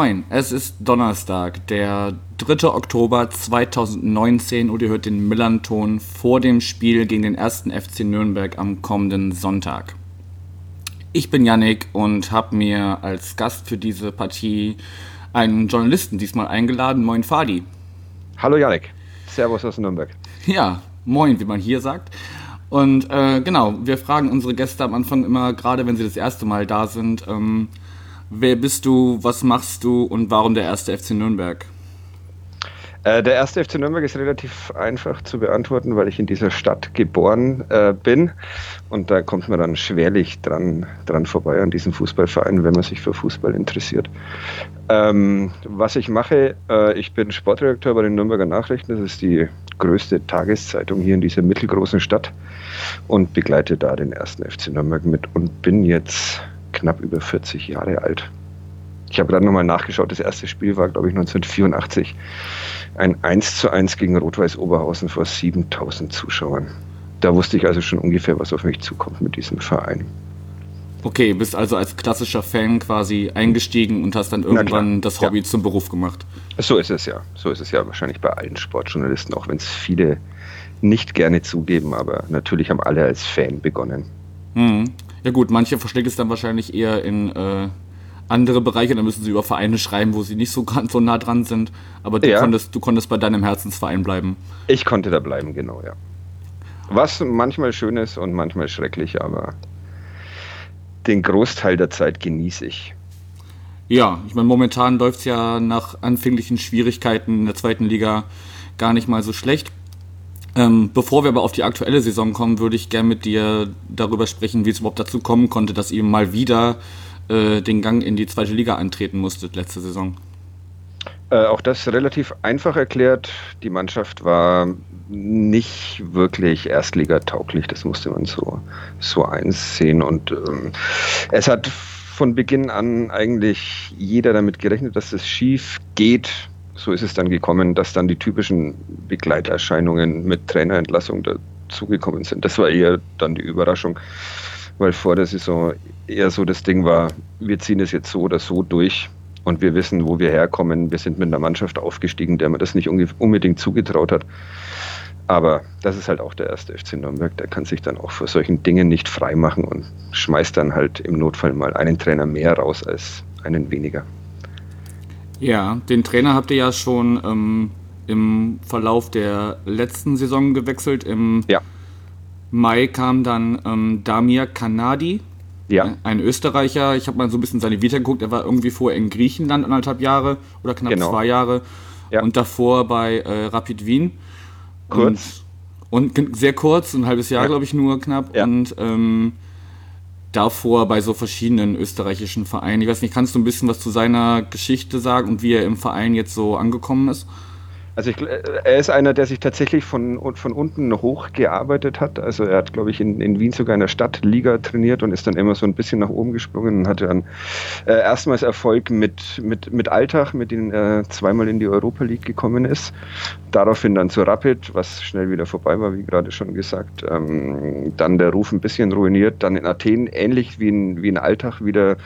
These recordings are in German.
Moin, es ist Donnerstag, der 3. Oktober 2019 und ihr hört den Millanton vor dem Spiel gegen den 1. FC Nürnberg am kommenden Sonntag. Ich bin Yannick und habe mir als Gast für diese Partie einen Journalisten diesmal eingeladen. Moin Fadi. Hallo Yannick, Servus aus Nürnberg. Ja, moin, wie man hier sagt. Und äh, genau, wir fragen unsere Gäste am Anfang immer, gerade wenn sie das erste Mal da sind, ähm, Wer bist du, was machst du und warum der erste FC Nürnberg? Äh, der erste FC Nürnberg ist relativ einfach zu beantworten, weil ich in dieser Stadt geboren äh, bin. Und da kommt man dann schwerlich dran, dran vorbei an diesem Fußballverein, wenn man sich für Fußball interessiert. Ähm, was ich mache, äh, ich bin Sportredakteur bei den Nürnberger Nachrichten. Das ist die größte Tageszeitung hier in dieser mittelgroßen Stadt und begleite da den ersten FC Nürnberg mit und bin jetzt knapp über 40 Jahre alt. Ich habe gerade nochmal nachgeschaut, das erste Spiel war, glaube ich, 1984. Ein 1 zu 1 gegen Rot-Weiß Oberhausen vor 7000 Zuschauern. Da wusste ich also schon ungefähr, was auf mich zukommt mit diesem Verein. Okay, bist also als klassischer Fan quasi eingestiegen und hast dann irgendwann das Hobby ja. zum Beruf gemacht. So ist es ja. So ist es ja wahrscheinlich bei allen Sportjournalisten, auch wenn es viele nicht gerne zugeben, aber natürlich haben alle als Fan begonnen. Mhm. Ja gut, manche verschlägt es dann wahrscheinlich eher in äh, andere Bereiche, dann müssen sie über Vereine schreiben, wo sie nicht so ganz so nah dran sind. Aber du, ja. konntest, du konntest bei deinem Herzensverein bleiben. Ich konnte da bleiben, genau, ja. Was manchmal schön ist und manchmal schrecklich, aber den Großteil der Zeit genieße ich. Ja, ich meine, momentan läuft es ja nach anfänglichen Schwierigkeiten in der zweiten Liga gar nicht mal so schlecht. Ähm, bevor wir aber auf die aktuelle Saison kommen, würde ich gerne mit dir darüber sprechen, wie es überhaupt dazu kommen konnte, dass ihr mal wieder äh, den Gang in die zweite Liga antreten musstet letzte Saison. Äh, auch das relativ einfach erklärt. Die Mannschaft war nicht wirklich erstligatauglich, das musste man so, so einsehen. Und ähm, es hat von Beginn an eigentlich jeder damit gerechnet, dass es schief geht so ist es dann gekommen, dass dann die typischen Begleiterscheinungen mit Trainerentlassung dazugekommen sind. Das war eher dann die Überraschung, weil vor der Saison eher so das Ding war, wir ziehen es jetzt so oder so durch und wir wissen, wo wir herkommen. Wir sind mit einer Mannschaft aufgestiegen, der man das nicht unbedingt zugetraut hat. Aber das ist halt auch der erste FC Nürnberg, der kann sich dann auch vor solchen Dingen nicht freimachen und schmeißt dann halt im Notfall mal einen Trainer mehr raus als einen weniger. Ja, den Trainer habt ihr ja schon ähm, im Verlauf der letzten Saison gewechselt. Im ja. Mai kam dann ähm, Damir Kanadi, ja. ein Österreicher. Ich habe mal so ein bisschen seine Vita geguckt. Er war irgendwie vorher in Griechenland anderthalb Jahre oder knapp genau. zwei Jahre ja. und davor bei äh, Rapid Wien. Kurz. Und, und, sehr kurz, ein halbes Jahr, ja. glaube ich, nur knapp. Und ähm, davor bei so verschiedenen österreichischen Vereinen. Ich weiß nicht, kannst du ein bisschen was zu seiner Geschichte sagen und wie er im Verein jetzt so angekommen ist? Also ich, er ist einer, der sich tatsächlich von, von unten hoch gearbeitet hat. Also er hat, glaube ich, in, in Wien sogar in der Stadtliga trainiert und ist dann immer so ein bisschen nach oben gesprungen und hatte dann äh, erstmals Erfolg mit, mit, mit Alltag, mit dem er zweimal in die Europa League gekommen ist. Daraufhin dann zu Rapid, was schnell wieder vorbei war, wie gerade schon gesagt. Ähm, dann der Ruf ein bisschen ruiniert. Dann in Athen ähnlich wie in, wie in Alltag wieder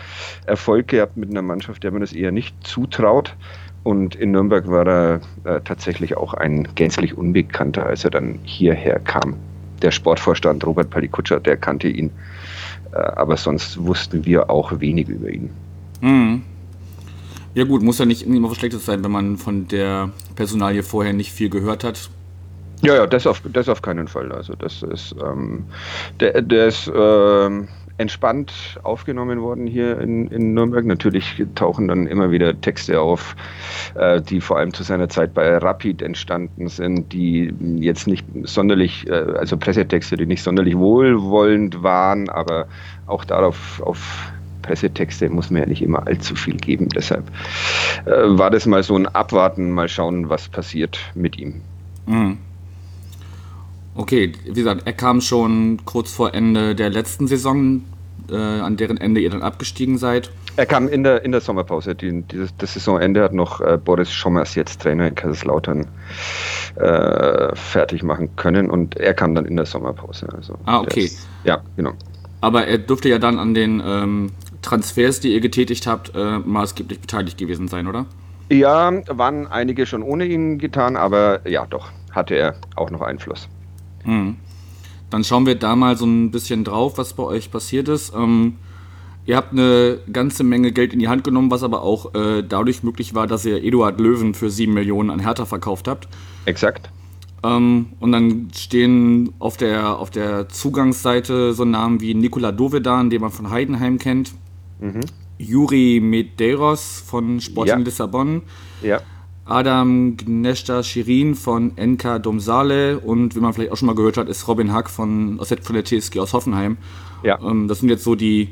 Erfolg gehabt mit einer Mannschaft, der man das eher nicht zutraut. Und in Nürnberg war er äh, tatsächlich auch ein gänzlich Unbekannter, als er dann hierher kam. Der Sportvorstand Robert Palikutscher, der kannte ihn. Äh, aber sonst wussten wir auch wenig über ihn. Mhm. Ja gut, muss ja nicht immer was Schlechtes sein, wenn man von der Personalie vorher nicht viel gehört hat. Ja, ja, das auf, das auf keinen Fall. Also das ist, ähm, der, der ist, ähm, entspannt aufgenommen worden hier in, in Nürnberg. Natürlich tauchen dann immer wieder Texte auf, äh, die vor allem zu seiner Zeit bei Rapid entstanden sind, die jetzt nicht sonderlich, äh, also Pressetexte, die nicht sonderlich wohlwollend waren, aber auch darauf auf Pressetexte muss man ja nicht immer allzu viel geben. Deshalb äh, war das mal so ein Abwarten, mal schauen, was passiert mit ihm. Mhm. Okay, wie gesagt, er kam schon kurz vor Ende der letzten Saison, äh, an deren Ende ihr dann abgestiegen seid. Er kam in der, in der Sommerpause. Die, dieses, das Saisonende hat noch äh, Boris Schommers, jetzt Trainer in Kaiserslautern, äh, fertig machen können und er kam dann in der Sommerpause. Also ah, okay. Ist, ja, genau. Aber er durfte ja dann an den ähm, Transfers, die ihr getätigt habt, äh, maßgeblich beteiligt gewesen sein, oder? Ja, waren einige schon ohne ihn getan, aber ja, doch, hatte er auch noch Einfluss. Hm. Dann schauen wir da mal so ein bisschen drauf, was bei euch passiert ist. Ähm, ihr habt eine ganze Menge Geld in die Hand genommen, was aber auch äh, dadurch möglich war, dass ihr Eduard Löwen für 7 Millionen an Hertha verkauft habt. Exakt. Ähm, und dann stehen auf der, auf der Zugangsseite so Namen wie Nikola Dovedan, den man von Heidenheim kennt. Mhm. Juri Medeiros von Sporting ja. Lissabon. Ja. Adam Gnesta Shirin von NK Domsale und wie man vielleicht auch schon mal gehört hat, ist Robin Hack von, von der TSG aus Hoffenheim. Ja. Ähm, das sind jetzt so die,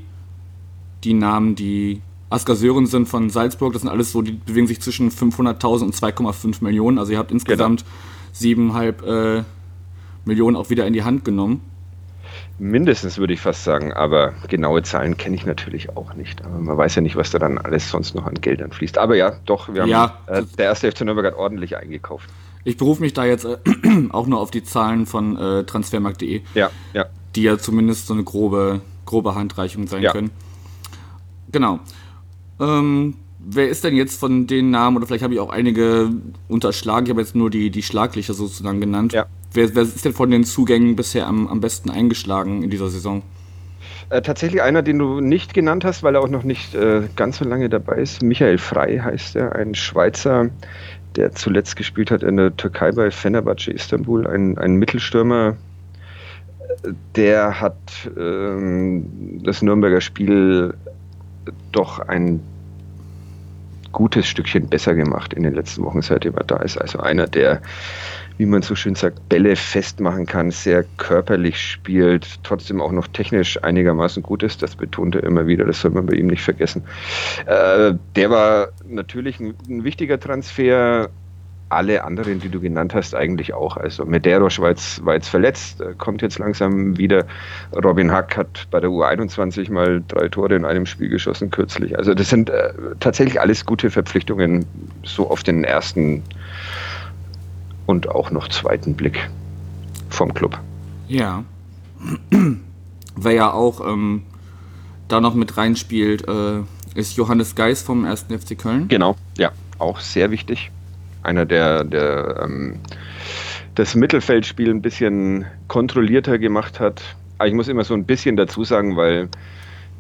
die Namen, die Asker Sören von Salzburg. Das sind alles so, die bewegen sich zwischen 500.000 und 2,5 Millionen. Also ihr habt insgesamt genau. 7,5 äh, Millionen auch wieder in die Hand genommen. Mindestens würde ich fast sagen, aber genaue Zahlen kenne ich natürlich auch nicht. Aber man weiß ja nicht, was da dann alles sonst noch an Geldern fließt. Aber ja, doch, wir haben ja, äh, der erste FC Nürnberg hat ordentlich eingekauft. Ich berufe mich da jetzt äh, auch nur auf die Zahlen von äh, transfermarkt.de. Ja, ja. Die ja zumindest so eine grobe, grobe Handreichung sein ja. können. Genau. Ähm, wer ist denn jetzt von den Namen, oder vielleicht habe ich auch einige unterschlagen, ich habe jetzt nur die, die Schlaglichter sozusagen genannt. Ja. Wer, wer ist denn von den Zugängen bisher am, am besten eingeschlagen in dieser Saison? Äh, tatsächlich einer, den du nicht genannt hast, weil er auch noch nicht äh, ganz so lange dabei ist. Michael Frey heißt er, ein Schweizer, der zuletzt gespielt hat in der Türkei bei Fenerbahce Istanbul, ein, ein Mittelstürmer. Der hat ähm, das Nürnberger Spiel doch ein gutes Stückchen besser gemacht in den letzten Wochen, seitdem er da ist. Also einer, der wie man so schön sagt, Bälle festmachen kann, sehr körperlich spielt, trotzdem auch noch technisch einigermaßen gut ist. Das betont er immer wieder, das soll man bei ihm nicht vergessen. Äh, der war natürlich ein, ein, wichtiger Transfer. Alle anderen, die du genannt hast, eigentlich auch. Also Medeiros war jetzt, war jetzt verletzt, äh, kommt jetzt langsam wieder. Robin Hack hat bei der U21 mal drei Tore in einem Spiel geschossen kürzlich. Also das sind äh, tatsächlich alles gute Verpflichtungen, so auf den ersten und auch noch zweiten Blick vom Club. Ja. Wer ja auch ähm, da noch mit reinspielt, äh, ist Johannes Geis vom 1. FC Köln. Genau, ja, auch sehr wichtig. Einer, der, der ähm, das Mittelfeldspiel ein bisschen kontrollierter gemacht hat. Aber ich muss immer so ein bisschen dazu sagen, weil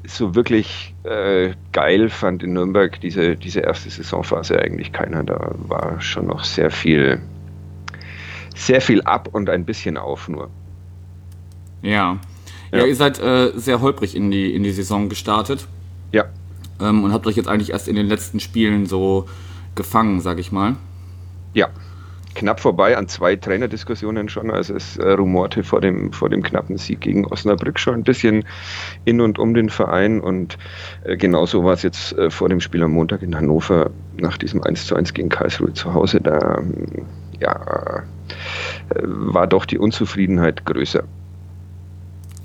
so wirklich äh, geil fand in Nürnberg diese, diese erste Saisonphase eigentlich keiner. Da war schon noch sehr viel sehr viel ab und ein bisschen auf nur. Ja. Ja, ja ihr seid äh, sehr holprig in die, in die Saison gestartet. Ja. Ähm, und habt euch jetzt eigentlich erst in den letzten Spielen so gefangen, sag ich mal. Ja. Knapp vorbei an zwei Trainerdiskussionen schon. Also es äh, rumorte vor dem, vor dem knappen Sieg gegen Osnabrück schon ein bisschen in und um den Verein. Und äh, genauso war es jetzt äh, vor dem Spiel am Montag in Hannover nach diesem 1 zu 1 gegen Karlsruhe zu Hause. Da ja, war doch die Unzufriedenheit größer.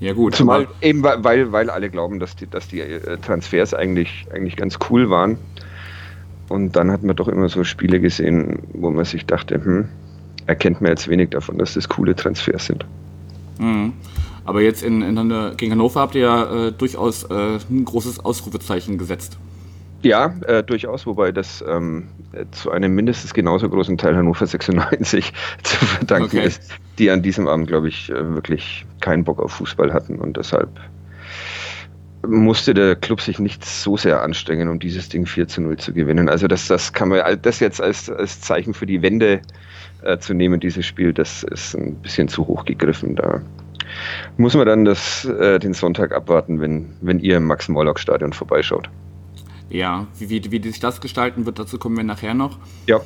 Ja gut. Zumal eben weil, weil alle glauben, dass die, dass die äh, Transfers eigentlich, eigentlich ganz cool waren. Und dann hat man doch immer so Spiele gesehen, wo man sich dachte, hm, erkennt man jetzt wenig davon, dass das coole Transfers sind. Mhm. Aber jetzt in, in, gegen Hannover habt ihr ja äh, durchaus äh, ein großes Ausrufezeichen gesetzt. Ja, äh, durchaus, wobei das ähm, zu einem mindestens genauso großen Teil Hannover 96 zu verdanken okay. ist, die an diesem Abend, glaube ich, äh, wirklich keinen Bock auf Fußball hatten und deshalb musste der Club sich nicht so sehr anstrengen, um dieses Ding 4 zu 0 zu gewinnen. Also das, das kann man das jetzt als, als Zeichen für die Wende äh, zu nehmen, dieses Spiel, das ist ein bisschen zu hoch gegriffen. Da muss man dann das, äh, den Sonntag abwarten, wenn, wenn ihr im Max-Morlock-Stadion vorbeischaut. Ja, wie, wie, wie sich das gestalten wird, dazu kommen wir nachher noch. Ja.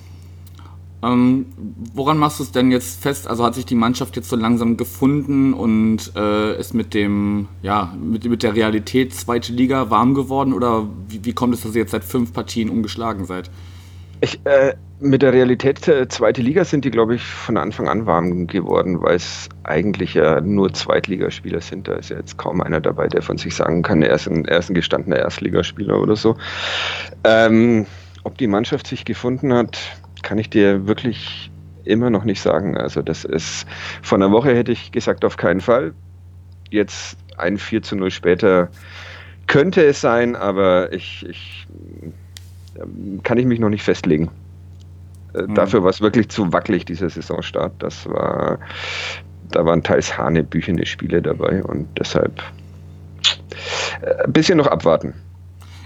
Ähm, woran machst du es denn jetzt fest? Also hat sich die Mannschaft jetzt so langsam gefunden und äh, ist mit dem, ja, mit, mit der Realität zweite Liga warm geworden oder wie, wie kommt es, dass ihr jetzt seit fünf Partien ungeschlagen seid? Ich, äh, mit der Realität äh, zweite Liga sind die, glaube ich, von Anfang an warm geworden, weil es eigentlich ja nur Zweitligaspieler sind. Da ist ja jetzt kaum einer dabei, der von sich sagen kann, er ist ein, er ist ein gestandener Erstligaspieler oder so. Ähm, ob die Mannschaft sich gefunden hat, kann ich dir wirklich immer noch nicht sagen. Also das ist, von einer Woche hätte ich gesagt, auf keinen Fall. Jetzt ein 4 zu 0 später könnte es sein, aber ich, ich kann ich mich noch nicht festlegen. Mhm. Dafür war es wirklich zu wackelig, dieser Saisonstart. Das war, da waren teils hanebüchene Spiele dabei und deshalb äh, ein bisschen noch abwarten.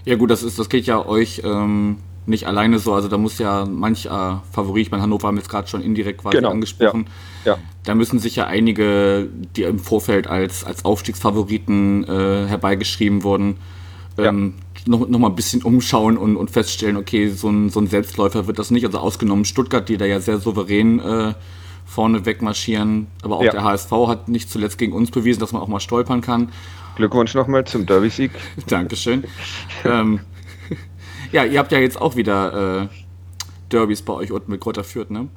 Ja gut, das ist, das geht ja euch ähm, nicht alleine so. Also da muss ja manch äh, Favorit, ich meine, Hannover haben jetzt gerade schon indirekt quasi genau. angesprochen. Ja. ja. Da müssen sich ja einige, die im Vorfeld als, als Aufstiegsfavoriten äh, herbeigeschrieben wurden, ähm, ja noch, noch mal ein bisschen umschauen und, und feststellen, okay, so ein, so ein Selbstläufer wird das nicht. Also ausgenommen Stuttgart, die da ja sehr souverän äh, vorne wegmarschieren. Aber auch ja. der HSV hat nicht zuletzt gegen uns bewiesen, dass man auch mal stolpern kann. Glückwunsch nochmal zum Derby-Sieg. Dankeschön. ähm, ja, ihr habt ja jetzt auch wieder äh, Derbys bei euch unten mit Kräuter Fürth, ne?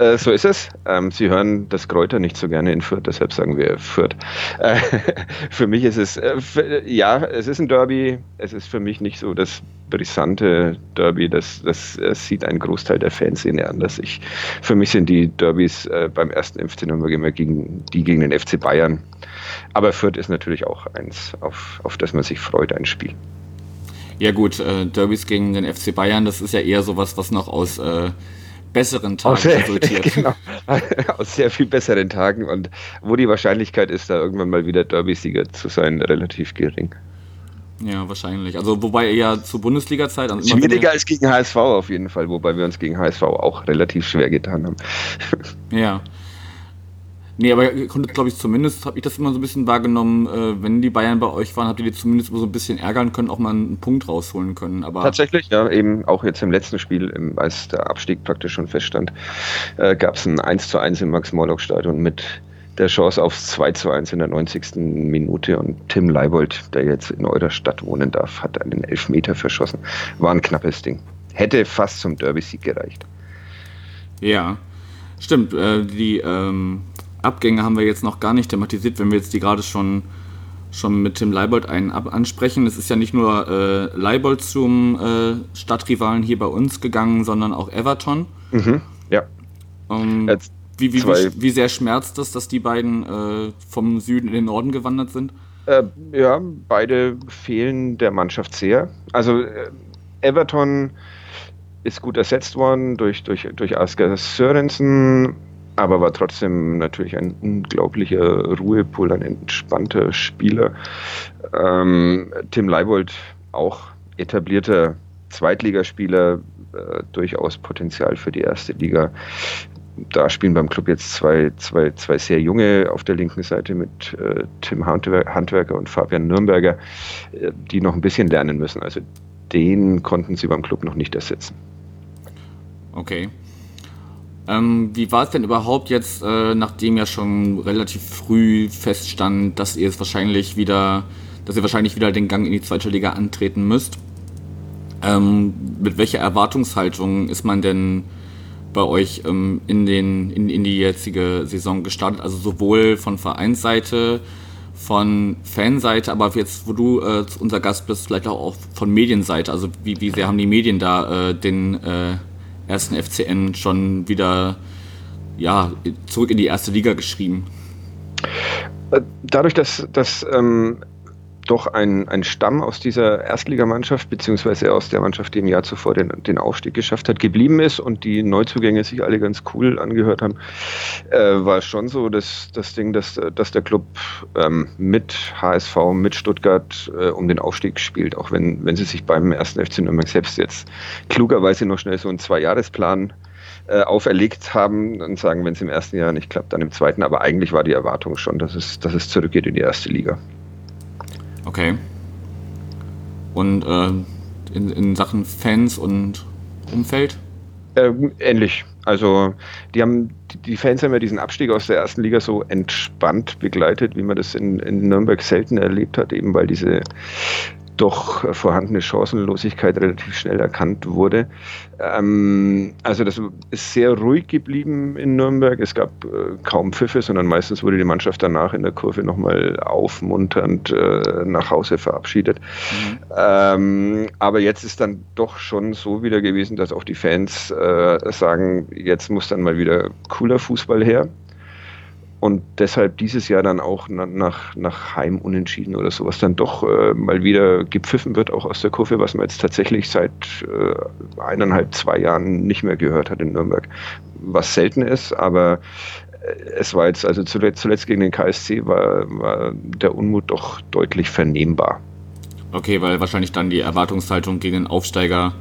Äh, so ist es. Ähm, Sie hören das Kräuter nicht so gerne in Fürth, deshalb sagen wir Fürth. Äh, für mich ist es, äh, für, ja, es ist ein Derby. Es ist für mich nicht so das brisante Derby. Das, das, das sieht ein Großteil der Fanszene anders. Ich, für mich sind die Derbys äh, beim ersten FC Nürnberg immer gegen, die gegen den FC Bayern. Aber Fürth ist natürlich auch eins, auf, auf das man sich freut, ein Spiel. Ja gut, äh, Derbys gegen den FC Bayern, das ist ja eher sowas, was noch aus äh, besseren Tagen aus, resultiert. Genau, aus sehr viel besseren Tagen und wo die Wahrscheinlichkeit ist, da irgendwann mal wieder Derby-Sieger zu sein, relativ gering. Ja, wahrscheinlich. Also wobei eher zur Bundesliga-Zeit. Also Schwieriger als gegen HSV auf jeden Fall, wobei wir uns gegen HSV auch relativ schwer getan haben. Ja. Nee, aber ihr konntet, glaube ich, zumindest, habe ich das immer so ein bisschen wahrgenommen, äh, wenn die Bayern bei euch waren, habt ihr die zumindest so ein bisschen ärgern können, auch mal einen Punkt rausholen können. Aber Tatsächlich, ja, eben auch jetzt im letzten Spiel, im, als der Abstieg praktisch schon feststand, äh, gab es ein 1 zu 1 im Max-Morlock-Stadion mit der Chance aufs 2 zu 1 in der 90. Minute und Tim Leibold, der jetzt in eurer Stadt wohnen darf, hat einen Elfmeter verschossen. War ein knappes Ding. Hätte fast zum Derby-Sieg gereicht. Ja, stimmt. Äh, die ähm, Abgänge haben wir jetzt noch gar nicht thematisiert, wenn wir jetzt die gerade schon, schon mit Tim Leibold einen ab ansprechen. Es ist ja nicht nur äh, Leibold zum äh, Stadtrivalen hier bei uns gegangen, sondern auch Everton. Mhm, ja. Ähm, wie, wie, wie, wie, sehr schmerzt es, dass die beiden äh, vom Süden in den Norden gewandert sind? Äh, ja, beide fehlen der Mannschaft sehr. Also äh, Everton ist gut ersetzt worden durch, durch, durch Asger Sörensen aber war trotzdem natürlich ein unglaublicher Ruhepol, ein entspannter Spieler. Ähm, Tim Leibold, auch etablierter Zweitligaspieler, äh, durchaus Potenzial für die erste Liga. Da spielen beim Club jetzt zwei, zwei, zwei sehr junge auf der linken Seite mit äh, Tim Handwerker und Fabian Nürnberger, äh, die noch ein bisschen lernen müssen. Also den konnten sie beim Club noch nicht ersetzen. Okay. Ähm, wie war es denn überhaupt jetzt, äh, nachdem ja schon relativ früh feststand, dass ihr es wahrscheinlich wieder, dass ihr wahrscheinlich wieder den Gang in die zweite Liga antreten müsst? Ähm, mit welcher Erwartungshaltung ist man denn bei euch ähm, in, den, in, in die jetzige Saison gestartet? Also sowohl von Vereinsseite, von Fanseite, aber jetzt, wo du äh, unser Gast bist, vielleicht auch von Medienseite. Also wie, wie sehr haben die Medien da äh, den äh, ersten FCN schon wieder ja, zurück in die erste Liga geschrieben? Äh, dadurch, dass, dass ähm, doch ein, ein Stamm aus dieser Erstligamannschaft, beziehungsweise aus der Mannschaft, die im Jahr zuvor den, den Aufstieg geschafft hat, geblieben ist und die Neuzugänge sich alle ganz cool angehört haben, äh, war schon so, dass das Ding, dass, dass der Club ähm, mit HSV, mit Stuttgart äh, um den Aufstieg spielt, auch wenn, wenn sie sich beim ersten FC Nürnberg selbst jetzt klugerweise noch schnell so einen Zwei-Jahres-Plan äh, auferlegt haben und sagen, wenn es im ersten Jahr nicht klappt, dann im zweiten. Aber eigentlich war die Erwartung schon, dass es, dass es zurückgeht in die erste Liga. Okay. Und äh, in, in Sachen Fans und Umfeld? Äh, ähnlich. Also die haben die Fans haben ja diesen Abstieg aus der ersten Liga so entspannt begleitet, wie man das in, in Nürnberg selten erlebt hat, eben weil diese doch vorhandene Chancenlosigkeit relativ schnell erkannt wurde. Ähm, also das ist sehr ruhig geblieben in Nürnberg. Es gab äh, kaum Pfiffe, sondern meistens wurde die Mannschaft danach in der Kurve nochmal aufmunternd äh, nach Hause verabschiedet. Mhm. Ähm, aber jetzt ist dann doch schon so wieder gewesen, dass auch die Fans äh, sagen, jetzt muss dann mal wieder cooler Fußball her und deshalb dieses Jahr dann auch nach, nach Heimunentschieden oder sowas dann doch äh, mal wieder gepfiffen wird, auch aus der Kurve, was man jetzt tatsächlich seit äh, eineinhalb, zwei Jahren nicht mehr gehört hat in Nürnberg. Was selten ist, aber äh, es war jetzt, also zuletzt, zuletzt gegen den KSC war, war der Unmut doch deutlich vernehmbar. Okay, weil wahrscheinlich dann die Erwartungshaltung gegen den Aufsteiger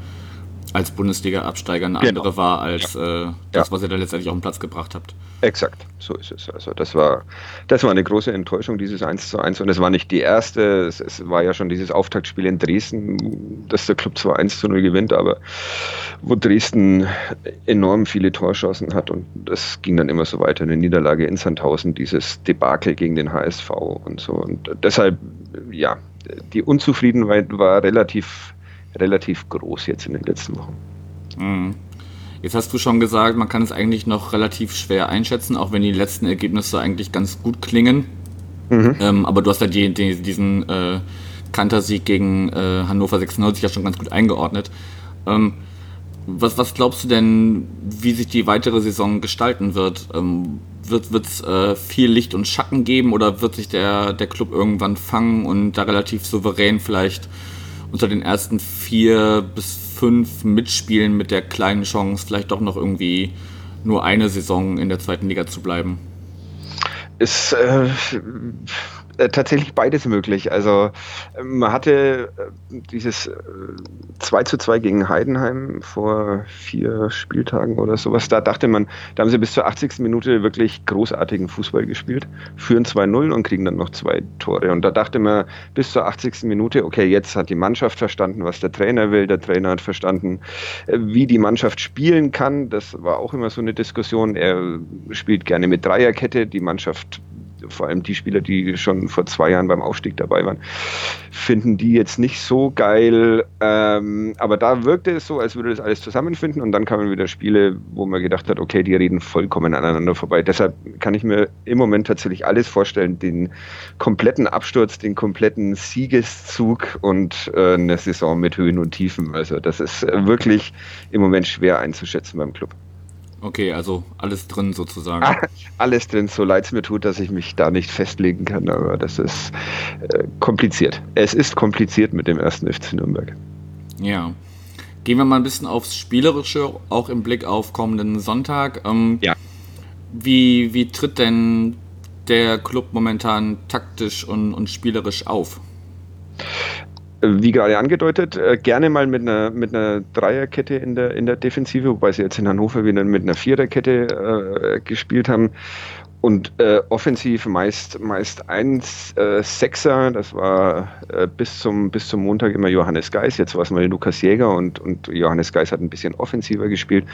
als Bundesliga-Absteiger eine genau. andere war als ja. äh, das, ja. was ihr da letztendlich auf den Platz gebracht habt. Exakt, so ist es. Also das war, das war eine große Enttäuschung, dieses 1 zu 1. Und es war nicht die erste, es, es, war ja schon dieses Auftaktspiel in Dresden, dass der Club zwar 1 zu 0 gewinnt, aber wo Dresden enorm viele Torchancen hat und das ging dann immer so weiter. Eine Niederlage in Sandhausen, dieses Debakel gegen den HSV und so. Und deshalb, ja, die Unzufriedenheit war relativ relativ groß jetzt in den letzten Wochen. Mhm. Jetzt hast du schon gesagt, man kann es eigentlich noch relativ schwer einschätzen, auch wenn die letzten Ergebnisse eigentlich ganz gut klingen. Mhm. Ähm, aber du hast ja die, die, diesen äh, Kantersieg gegen äh, Hannover 96 ja schon ganz gut eingeordnet. Ähm, was, was glaubst du denn, wie sich die weitere Saison gestalten wird? Ähm, wird es äh, viel Licht und Schatten geben oder wird sich der, der Club irgendwann fangen und da relativ souverän vielleicht unter den ersten vier bis fünf mitspielen mit der kleinen Chance, vielleicht doch noch irgendwie nur eine Saison in der zweiten Liga zu bleiben? Ist äh, tatsächlich beides möglich. Also man hatte äh, dieses äh, 2 zu 2 gegen Heidenheim vor vier Spieltagen oder sowas. Da dachte man, da haben sie bis zur 80. Minute wirklich großartigen Fußball gespielt, führen 2-0 und kriegen dann noch zwei Tore. Und da dachte man bis zur 80. Minute, okay, jetzt hat die Mannschaft verstanden, was der Trainer will. Der Trainer hat verstanden, äh, wie die Mannschaft spielen kann. Das war auch immer so eine Diskussion. Er spielt gerne mit Dreierkette. Die Mannschaft vor allem die Spieler, die schon vor zwei Jahren beim Aufstieg dabei waren, finden die jetzt nicht so geil. Ähm, aber da wirkte es so, als würde das alles zusammenfinden und dann kamen wieder Spiele, wo man gedacht hat, okay, die reden vollkommen aneinander vorbei. Deshalb kann ich mir im Moment tatsächlich alles vorstellen, den kompletten Absturz, den kompletten Siegeszug und äh, eine Saison mit Höhen und Tiefen. Also das ist wirklich im Moment schwer einzuschätzen beim Club. Okay, also alles drin sozusagen. alles drin, so leid es mir tut, dass ich mich da nicht festlegen kann, aber das ist äh, kompliziert. Es ist kompliziert mit dem ersten FC Nürnberg. Ja. Gehen wir mal ein bisschen aufs Spielerische, auch im Blick auf kommenden Sonntag. Ähm, ja. Wie, wie tritt denn der Club momentan taktisch und, und spielerisch auf? Wie gerade angedeutet, äh, gerne mal mit einer, mit einer Dreierkette in der, in der Defensive, wobei sie jetzt in Hannover wieder mit einer Viererkette äh, gespielt haben. Und äh, offensiv meist, meist eins äh, Sechser, das war äh, bis, zum, bis zum Montag immer Johannes Geis, jetzt war es mal Lukas Jäger und, und Johannes Geis hat ein bisschen offensiver gespielt.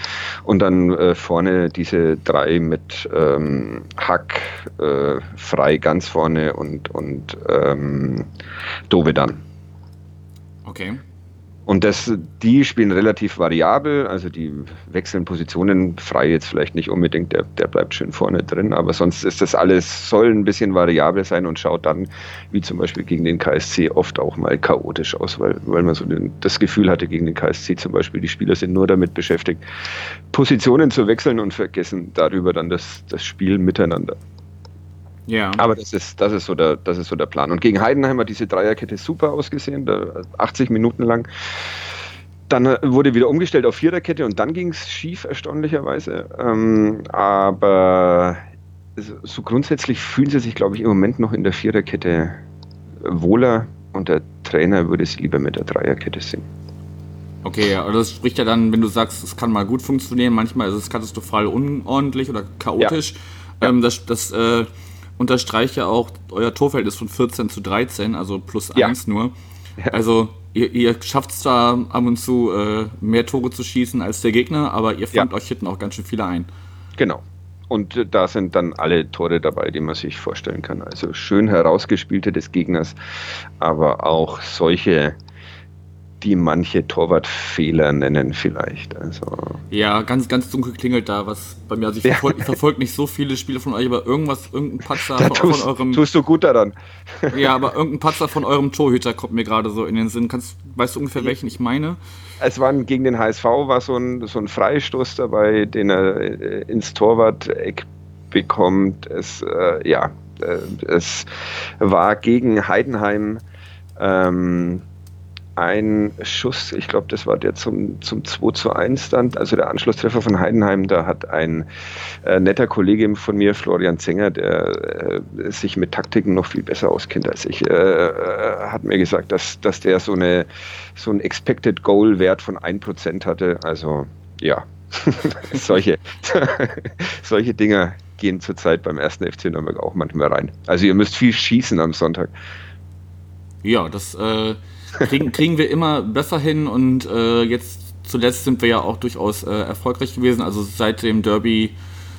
Und dann äh, vorne diese drei mit ähm, Hack, äh, Frei ganz vorne und, und ähm, Dovedan. Okay. Und das, die spielen relativ variabel, also die wechseln Positionen, frei jetzt vielleicht nicht unbedingt, der, der bleibt schön vorne drin, aber sonst ist das alles, soll ein bisschen variabel sein und schaut dann, wie zum Beispiel gegen den KSC, oft auch mal chaotisch aus, weil, weil man so den, das Gefühl hatte gegen den KSC zum Beispiel, die Spieler sind nur damit beschäftigt, Positionen zu wechseln und vergessen darüber dann das, das Spiel miteinander. Ja. Aber das ist, das, ist so der, das ist so der Plan. Und gegen Heidenheim hat diese Dreierkette super ausgesehen, 80 Minuten lang. Dann äh, wurde wieder umgestellt auf Viererkette und dann ging es schief, erstaunlicherweise. Ähm, aber so grundsätzlich fühlen sie sich, glaube ich, im Moment noch in der Viererkette wohler und der Trainer würde es lieber mit der Dreierkette sehen. Okay, aber das spricht ja dann, wenn du sagst, es kann mal gut funktionieren, manchmal ist es katastrophal unordentlich oder chaotisch. Ja. Ähm, das das äh, unterstreicht ja auch euer Torverhältnis von 14 zu 13, also plus ja. 1 nur. Ja. Also ihr, ihr schafft es zwar ab und zu äh, mehr Tore zu schießen als der Gegner, aber ihr fangt ja. euch hinten auch ganz schön viele ein. Genau. Und äh, da sind dann alle Tore dabei, die man sich vorstellen kann. Also schön herausgespielte des Gegners, aber auch solche die manche Torwartfehler nennen vielleicht. Also ja, ganz, ganz dunkel klingelt da was bei mir. Also ich verfolge ja. verfolg nicht so viele Spiele von euch, aber irgendwas, irgendein Patzer von, tust, von, eurem. Tust du gut daran. Ja, aber irgendein Patzer von eurem Torhüter kommt mir gerade so in den Sinn. Kannst, weißt du ungefähr, welchen ich meine? Es war gegen den HSV war so ein, so ein Freistoß dabei, den er äh, ins Torwart-Eck bekommt. Es, äh, ja, äh, es war gegen Heidenheim. Ähm, ein Schuss, ich glaube, das war der zum, zum 2 zu 1 dann, also der Anschlusstreffer von Heidenheim, da hat ein äh, netter Kollege von mir, Florian Zenger, der äh, sich mit Taktiken noch viel besser auskennt als ich, äh, äh hat mir gesagt, dass, dass der so, eine, so einen Expected Goal Wert von 1% hatte. Also ja, solche, solche Dinger gehen zurzeit beim ersten FC Nürnberg auch manchmal rein. Also ihr müsst viel schießen am Sonntag. Ja, das äh, kriegen, kriegen wir immer besser hin und äh, jetzt zuletzt sind wir ja auch durchaus äh, erfolgreich gewesen. Also seit dem Derby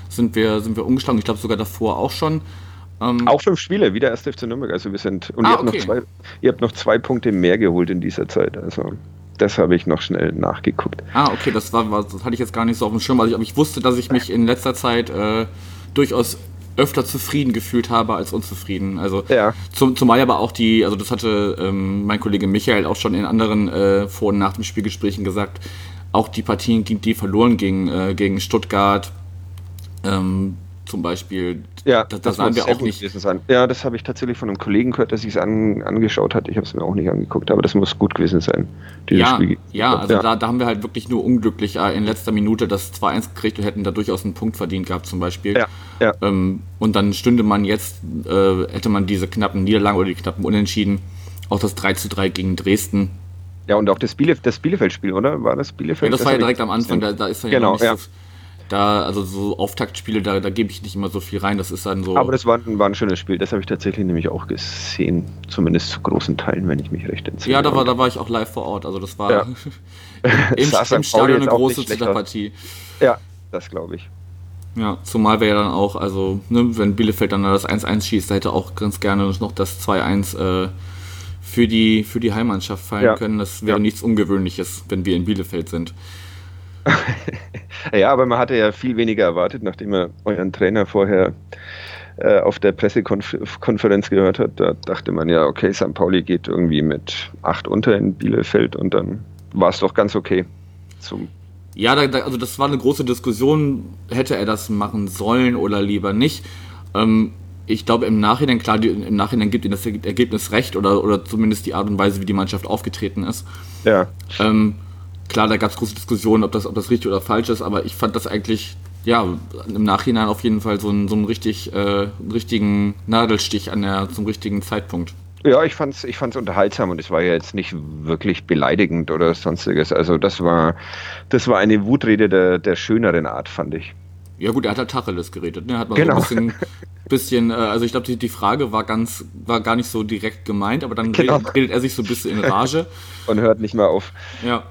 sind wir, sind wir umgeschlagen. Ich glaube sogar davor auch schon. Ähm auch fünf Spiele, wieder erst FC Nürnberg. Also wir sind und ah, ihr, habt okay. noch zwei, ihr habt noch zwei Punkte mehr geholt in dieser Zeit. Also das habe ich noch schnell nachgeguckt. Ah, okay, das war, das hatte ich jetzt gar nicht so auf dem Schirm, aber ich, aber ich wusste, dass ich mich in letzter Zeit äh, durchaus öfter zufrieden gefühlt habe als unzufrieden. Also ja. zum, zumal aber auch die, also das hatte ähm, mein Kollege Michael auch schon in anderen äh, Vor- und nach dem Spielgesprächen gesagt, auch die Partien, die verloren gingen, äh, gegen Stuttgart, ähm, zum Beispiel. Ja, das, das sahen wir auch nicht. Sein. Ja, das habe ich tatsächlich von einem Kollegen gehört, der sich es an, angeschaut hat. Ich habe es mir auch nicht angeguckt, aber das muss gut gewesen sein. Ja, Spiel. ja, also ja. Da, da haben wir halt wirklich nur unglücklich äh, in letzter Minute das 2-1 gekriegt und hätten da durchaus einen Punkt verdient gehabt, zum Beispiel. Ja, ja. Ähm, und dann stünde man jetzt, äh, hätte man diese knappen Niederlagen oder die knappen Unentschieden, auch das 3 3 gegen Dresden. Ja, und auch das, Bielef das Bielefeld-Spiel, oder? War das Bielefeld? Ja, das, das war ja direkt am Anfang, da, da ist ja genau, ja. So, da, also so Auftaktspiele, da, da gebe ich nicht immer so viel rein. Das ist dann so. Aber das war, war ein schönes Spiel. Das habe ich tatsächlich nämlich auch gesehen. Zumindest zu großen Teilen, wenn ich mich recht entsinne. Ja, da war, da war ich auch live vor Ort. Also das war ja. im, im Stadion eine große Zitterpartie. Ja, das glaube ich. Ja, zumal wäre ja dann auch, also, ne, wenn Bielefeld dann das 1-1 schießt, da hätte auch ganz gerne noch das 2-1 äh, für, die, für die Heimmannschaft fallen ja. können. Das wäre ja. nichts Ungewöhnliches, wenn wir in Bielefeld sind. ja, aber man hatte ja viel weniger erwartet, nachdem er euren Trainer vorher äh, auf der Pressekonferenz gehört hat. Da dachte man ja, okay, St. Pauli geht irgendwie mit acht unter in Bielefeld und dann war es doch ganz okay. Zum ja, da, da, also das war eine große Diskussion, hätte er das machen sollen oder lieber nicht. Ähm, ich glaube im Nachhinein, klar, die, im Nachhinein gibt ihm das Ergebnis recht oder, oder zumindest die Art und Weise, wie die Mannschaft aufgetreten ist. Ja. Ähm, klar, da gab es große Diskussionen, ob das, ob das richtig oder falsch ist, aber ich fand das eigentlich, ja, im Nachhinein auf jeden Fall so einen, so einen richtig, äh, richtigen Nadelstich an der, zum richtigen Zeitpunkt. Ja, ich fand's, ich fand's unterhaltsam und es war ja jetzt nicht wirklich beleidigend oder sonstiges. Also das war, das war eine Wutrede der, der schöneren Art, fand ich. Ja gut, er hat halt Tacheles geredet, ne? Hat man genau. so ein bisschen, bisschen äh, also ich glaube, die, die Frage war ganz, war gar nicht so direkt gemeint, aber dann genau. redet, redet, er sich so ein bisschen in Rage. und hört nicht mehr auf. Ja.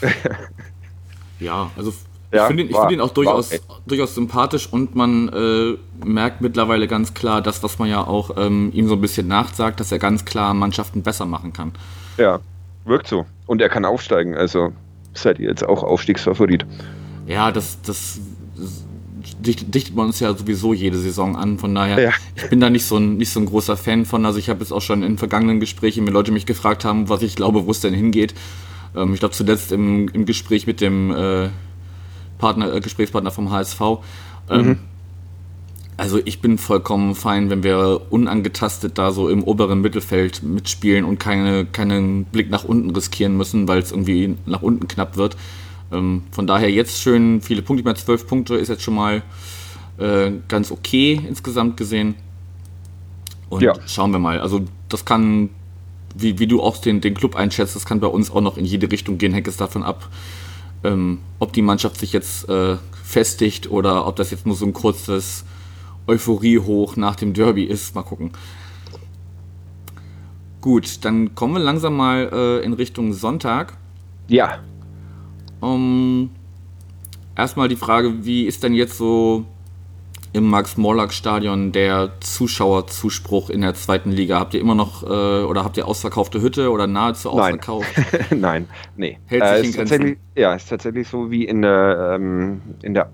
ja, also ja, ich finde ihn, find ihn, auch durchaus, durchaus sympathisch und man äh, merkt mittlerweile ganz klar das, was man ja auch ähm, ihm so ein bisschen nachsagt, dass er ganz klar Mannschaften besser machen kann. Ja, wirkt so. Und er kann aufsteigen, also seid ihr jetzt auch Aufstiegsfavorit. Ja, das, das dichtet man uns ja sowieso jede Saison an. Von daher, ja. ich bin da nicht so, ein, nicht so ein großer Fan von. Also ich habe jetzt auch schon in vergangenen Gesprächen, wenn Leute mich gefragt haben, was ich glaube, wo es denn hingeht. Ähm, ich glaube zuletzt im, im Gespräch mit dem äh, Partner, äh, Gesprächspartner vom HSV. Ähm, mhm. Also ich bin vollkommen fein, wenn wir unangetastet da so im oberen Mittelfeld mitspielen und keine, keinen Blick nach unten riskieren müssen, weil es irgendwie nach unten knapp wird. Ähm, von daher jetzt schön viele Punkte. Ich meine, zwölf Punkte ist jetzt schon mal äh, ganz okay insgesamt gesehen. Und ja. schauen wir mal. Also das kann wie, wie du auch den, den Club einschätzt, das kann bei uns auch noch in jede Richtung gehen, hängt es davon ab, ähm, ob die Mannschaft sich jetzt äh, festigt oder ob das jetzt nur so ein kurzes Euphorie hoch nach dem Derby ist. Mal gucken. Gut, dann kommen wir langsam mal äh, in Richtung Sonntag. Ja. Um, erstmal die Frage, wie ist denn jetzt so im Max-Morlock-Stadion der Zuschauerzuspruch in der zweiten Liga? Habt ihr immer noch äh, oder habt ihr ausverkaufte Hütte oder nahezu ausverkauft? Nein, Nein nee. Hält sich äh, in Grenzen? Ja, ist tatsächlich so wie in der, ähm, in der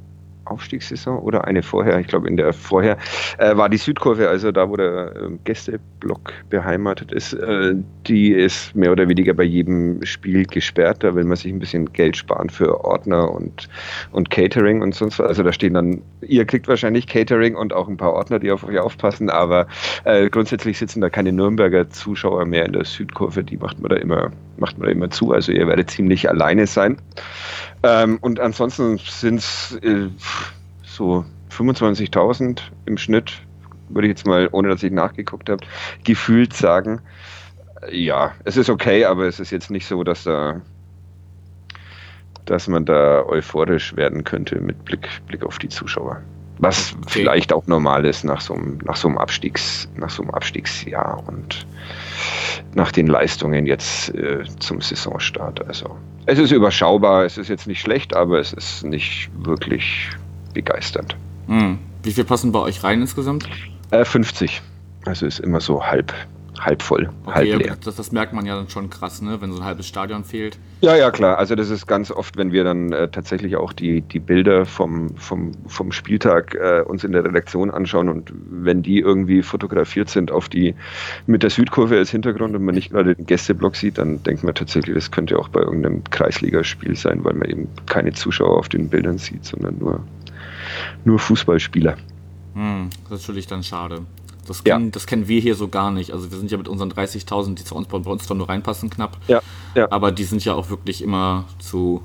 Aufstiegssaison oder eine vorher, ich glaube in der vorher, äh, war die Südkurve, also da, wo der äh, Gästeblock beheimatet ist, äh, die ist mehr oder weniger bei jedem Spiel gesperrt. Da will man sich ein bisschen Geld sparen für Ordner und, und Catering und sonst was. Also da stehen dann, ihr kriegt wahrscheinlich Catering und auch ein paar Ordner, die auf euch aufpassen, aber äh, grundsätzlich sitzen da keine Nürnberger Zuschauer mehr in der Südkurve, die macht man da immer, macht man immer zu. Also ihr werdet ziemlich alleine sein. Ähm, und ansonsten sind es äh, so 25.000 im Schnitt, würde ich jetzt mal, ohne dass ich nachgeguckt habe, gefühlt sagen. Ja, es ist okay, aber es ist jetzt nicht so, dass da dass man da euphorisch werden könnte mit Blick, Blick auf die Zuschauer. Was okay. vielleicht auch normal ist nach so einem, nach so einem Abstiegs, nach so einem Abstiegsjahr und nach den Leistungen jetzt äh, zum Saisonstart. Also es ist überschaubar, es ist jetzt nicht schlecht, aber es ist nicht wirklich begeisternd. Hm. Wie viel passen bei euch rein insgesamt? Äh, 50. Also ist immer so halb, halb voll, okay, halb leer. Das, das, merkt man ja dann schon krass, ne? wenn so ein halbes Stadion fehlt. Ja, ja, klar. Also das ist ganz oft, wenn wir dann äh, tatsächlich auch die, die Bilder vom, vom, vom Spieltag äh, uns in der Redaktion anschauen und wenn die irgendwie fotografiert sind auf die mit der Südkurve als Hintergrund und man nicht gerade den Gästeblock sieht, dann denkt man tatsächlich, das könnte auch bei irgendeinem Kreisligaspiel sein, weil man eben keine Zuschauer auf den Bildern sieht, sondern nur, nur Fußballspieler. Hm, das ist natürlich dann schade. Das kennen, ja. das kennen wir hier so gar nicht. Also wir sind ja mit unseren 30.000, die zu uns bei uns zwar nur reinpassen knapp, ja, ja. aber die sind ja auch wirklich immer zu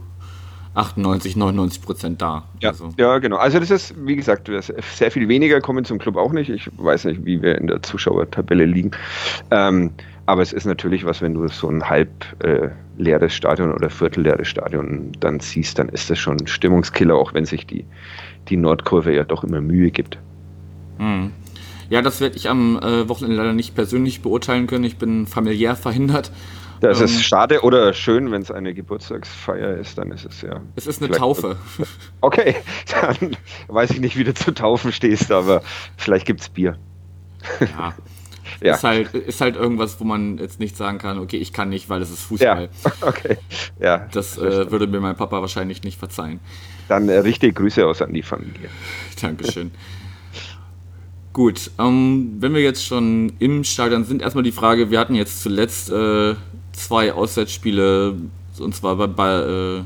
98, 99 Prozent da. Ja, also. ja, genau. Also das ist, wie gesagt, sehr viel weniger kommen zum Club auch nicht. Ich weiß nicht, wie wir in der Zuschauertabelle liegen. Ähm, aber es ist natürlich was, wenn du so ein halb äh, leeres Stadion oder viertelleeres Stadion dann siehst, dann ist das schon ein Stimmungskiller, auch wenn sich die, die Nordkurve ja doch immer Mühe gibt. Mhm. Ja, das werde ich am äh, Wochenende leider nicht persönlich beurteilen können. Ich bin familiär verhindert. Das ähm, ist schade oder schön, wenn es eine Geburtstagsfeier ist, dann ist es ja. Es ist eine Taufe. Okay, dann weiß ich nicht, wie du zu Taufen stehst, aber vielleicht gibt es Bier. Ja. ja. Ist, halt, ist halt irgendwas, wo man jetzt nicht sagen kann, okay, ich kann nicht, weil es ist Fußball. Ja, okay. Ja, das äh, würde mir mein Papa wahrscheinlich nicht verzeihen. Dann äh, richte Grüße aus an die Familie. Dankeschön. Gut, ähm, wenn wir jetzt schon im Stadion sind, erstmal die Frage, wir hatten jetzt zuletzt äh, zwei Auswärtsspiele, und zwar bei, bei äh,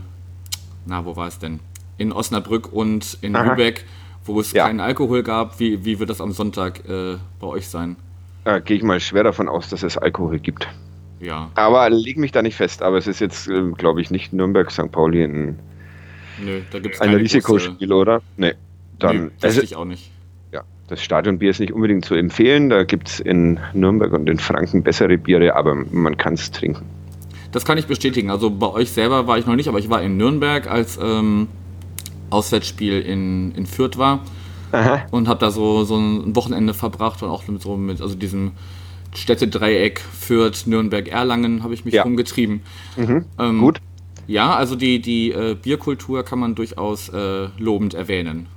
na, wo war es denn? In Osnabrück und in Aha. Lübeck, wo es ja. keinen Alkohol gab. Wie, wie wird das am Sonntag äh, bei euch sein? Äh, Gehe ich mal schwer davon aus, dass es Alkohol gibt. Ja. Aber leg mich da nicht fest. Aber es ist jetzt, äh, glaube ich, nicht Nürnberg, St. Pauli ein, Nö, da gibt's ein Risikospiel, große... oder? Nee. Dann, nee, also, ich auch nicht. Das Stadionbier ist nicht unbedingt zu empfehlen. Da gibt es in Nürnberg und in Franken bessere Biere, aber man kann es trinken. Das kann ich bestätigen. Also bei euch selber war ich noch nicht, aber ich war in Nürnberg, als ähm, Auswärtsspiel in, in Fürth war. Aha. Und habe da so, so ein Wochenende verbracht und auch mit so mit also diesem Städtedreieck Fürth, Nürnberg, Erlangen habe ich mich ja. rumgetrieben. Mhm. Ähm, Gut. Ja, also die, die äh, Bierkultur kann man durchaus äh, lobend erwähnen.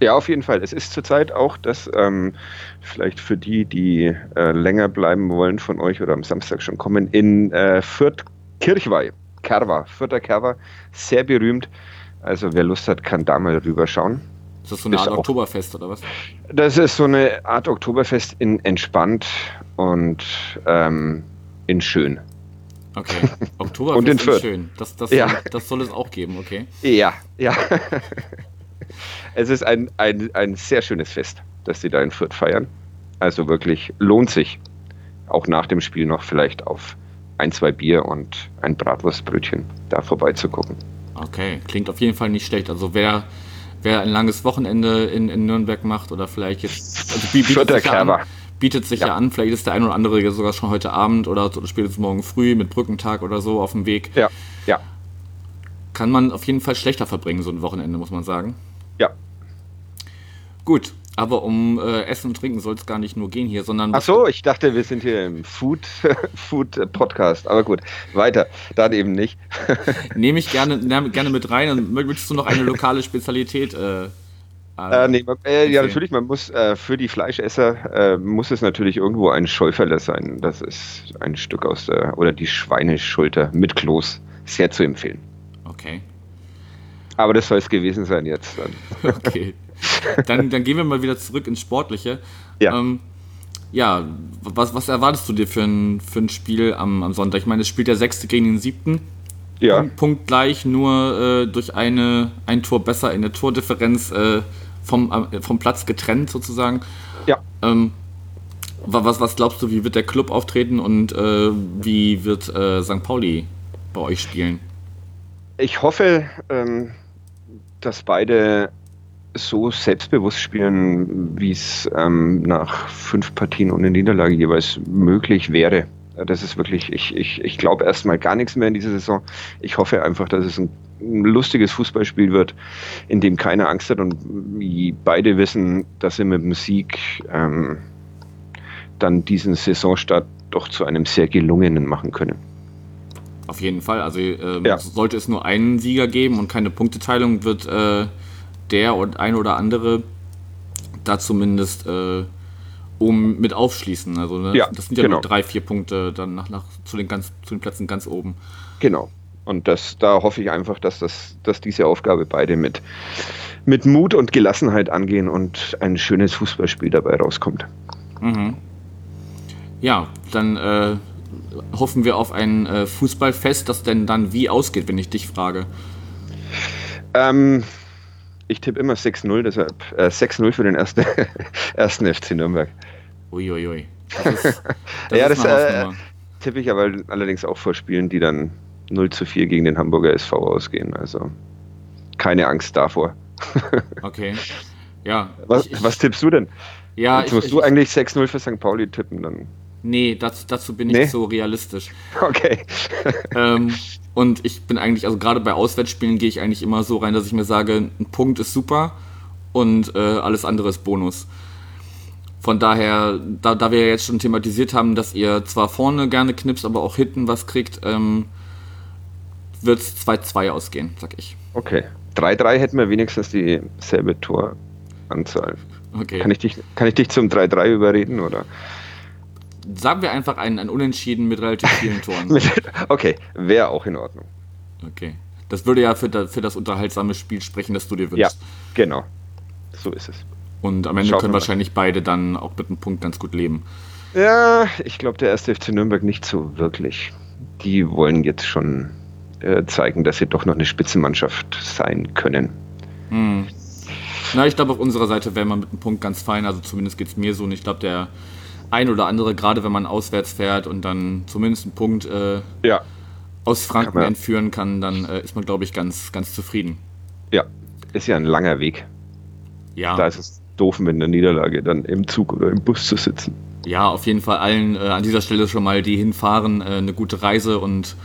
Ja, auf jeden Fall. Es ist zurzeit auch das, ähm, vielleicht für die, die äh, länger bleiben wollen von euch oder am Samstag schon kommen, in äh, Fürth Kirchweih, Kerwa, Fürther Kerwa, sehr berühmt. Also wer Lust hat, kann da mal rüberschauen. Ist das so eine ist Art auch, Oktoberfest oder was? Das ist so eine Art Oktoberfest in entspannt und ähm, in schön. Okay, Oktoberfest und in, in schön. Das, das, ja. soll, das soll es auch geben, okay? Ja, ja. es ist ein, ein, ein sehr schönes Fest, das sie da in Fürth feiern. Also wirklich lohnt sich, auch nach dem Spiel noch vielleicht auf ein, zwei Bier und ein Bratwurstbrötchen da vorbeizugucken. Okay, klingt auf jeden Fall nicht schlecht. Also wer, wer ein langes Wochenende in, in Nürnberg macht oder vielleicht jetzt also bietet, sich ja an, bietet sich ja. ja. an, vielleicht ist der ein oder andere sogar schon heute Abend oder, spätestens morgen früh mit Brückentag oder so auf dem Weg. Ja, ja. Kann man auf jeden Fall schlechter verbringen, so ein Wochenende, muss man sagen. Ja. Gut, aber um äh, Essen und Trinken soll es gar nicht nur gehen hier, sondern. Ach so, ich dachte, wir sind hier im Food, Food Podcast. Aber gut, weiter. Dann eben nicht. Nehme ich gerne, gerne mit rein. Und möchtest du noch eine lokale Spezialität äh, Äh, nee, man, äh. Ja, natürlich, man muss äh, für die Fleischesser äh, muss es natürlich irgendwo ein Schäuferler sein. Das ist ein Stück aus der, oder die Schweineschulter mit Kloß. Sehr zu empfehlen. Okay. Aber das soll es gewesen sein jetzt. Dann. okay. Dann, dann gehen wir mal wieder zurück ins Sportliche. Ja. Ähm, ja, was, was erwartest du dir für ein, für ein Spiel am, am Sonntag? Ich meine, es spielt der Sechste gegen den Siebten. Ja. Punkt, gleich, nur äh, durch eine, ein Tor besser in der Tordifferenz äh, vom, äh, vom Platz getrennt sozusagen. Ja. Ähm, was, was glaubst du, wie wird der Club auftreten und äh, wie wird äh, St. Pauli bei euch spielen? Ich hoffe, ähm, dass beide so selbstbewusst spielen, wie es ähm, nach fünf Partien ohne Niederlage jeweils möglich wäre. Das ist wirklich, ich, ich, ich glaube erstmal gar nichts mehr in dieser Saison. Ich hoffe einfach, dass es ein, ein lustiges Fußballspiel wird, in dem keiner Angst hat und beide wissen, dass sie mit dem Sieg ähm, dann diesen Saisonstart doch zu einem sehr gelungenen machen können. Auf jeden Fall. Also ähm, ja. sollte es nur einen Sieger geben und keine Punkteteilung, wird äh, der und ein oder andere da zumindest äh, oben mit aufschließen. Also ne? ja, das sind ja genau. nur drei, vier Punkte dann nach, nach, zu, den ganz, zu den Plätzen ganz oben. Genau. Und das, da hoffe ich einfach, dass, das, dass diese Aufgabe beide mit, mit Mut und Gelassenheit angehen und ein schönes Fußballspiel dabei rauskommt. Mhm. Ja, dann äh, hoffen wir auf ein äh, Fußballfest, das denn dann wie ausgeht, wenn ich dich frage. Ähm, ich tippe immer 6-0, deshalb äh, 6-0 für den ersten, ersten FC Nürnberg. Uiuiui. Ui, ui. Das ist, das ja, das äh, tippe ich aber allerdings auch vor Spielen, die dann 0 zu 4 gegen den Hamburger SV ausgehen. Also keine Angst davor. okay. Ja. Was, ich, was tippst du denn? Ja, Jetzt musst ich, du eigentlich 6-0 für St. Pauli tippen, dann. Nee, das, dazu bin ich nee? so realistisch. Okay. ähm, und ich bin eigentlich, also gerade bei Auswärtsspielen gehe ich eigentlich immer so rein, dass ich mir sage, ein Punkt ist super und äh, alles andere ist Bonus. Von daher, da, da wir jetzt schon thematisiert haben, dass ihr zwar vorne gerne knipst, aber auch hinten was kriegt, ähm, wird es 2-2 ausgehen, sag ich. Okay. 3-3 hätten wir wenigstens dieselbe Toranzahl. Okay. Kann ich dich, kann ich dich zum 3-3 überreden, oder? Sagen wir einfach ein, ein Unentschieden mit relativ vielen Toren. okay, wäre auch in Ordnung. Okay. Das würde ja für, für das unterhaltsame Spiel sprechen, das du dir wünschst. Ja, genau. So ist es. Und am Ende Schauen können wahrscheinlich beide dann auch mit einem Punkt ganz gut leben. Ja, ich glaube, der erste FC Nürnberg nicht so wirklich. Die wollen jetzt schon äh, zeigen, dass sie doch noch eine Spitzenmannschaft sein können. Hm. Na, ich glaube, auf unserer Seite wäre man mit einem Punkt ganz fein. Also zumindest geht es mir so. Und ich glaube, der ein oder andere, gerade wenn man auswärts fährt und dann zumindest einen Punkt äh, ja. aus Franken kann entführen kann, dann äh, ist man, glaube ich, ganz, ganz zufrieden. Ja, ist ja ein langer Weg. Ja. Da ist es doof, mit einer Niederlage dann im Zug oder im Bus zu sitzen. Ja, auf jeden Fall allen äh, an dieser Stelle schon mal, die hinfahren, äh, eine gute Reise und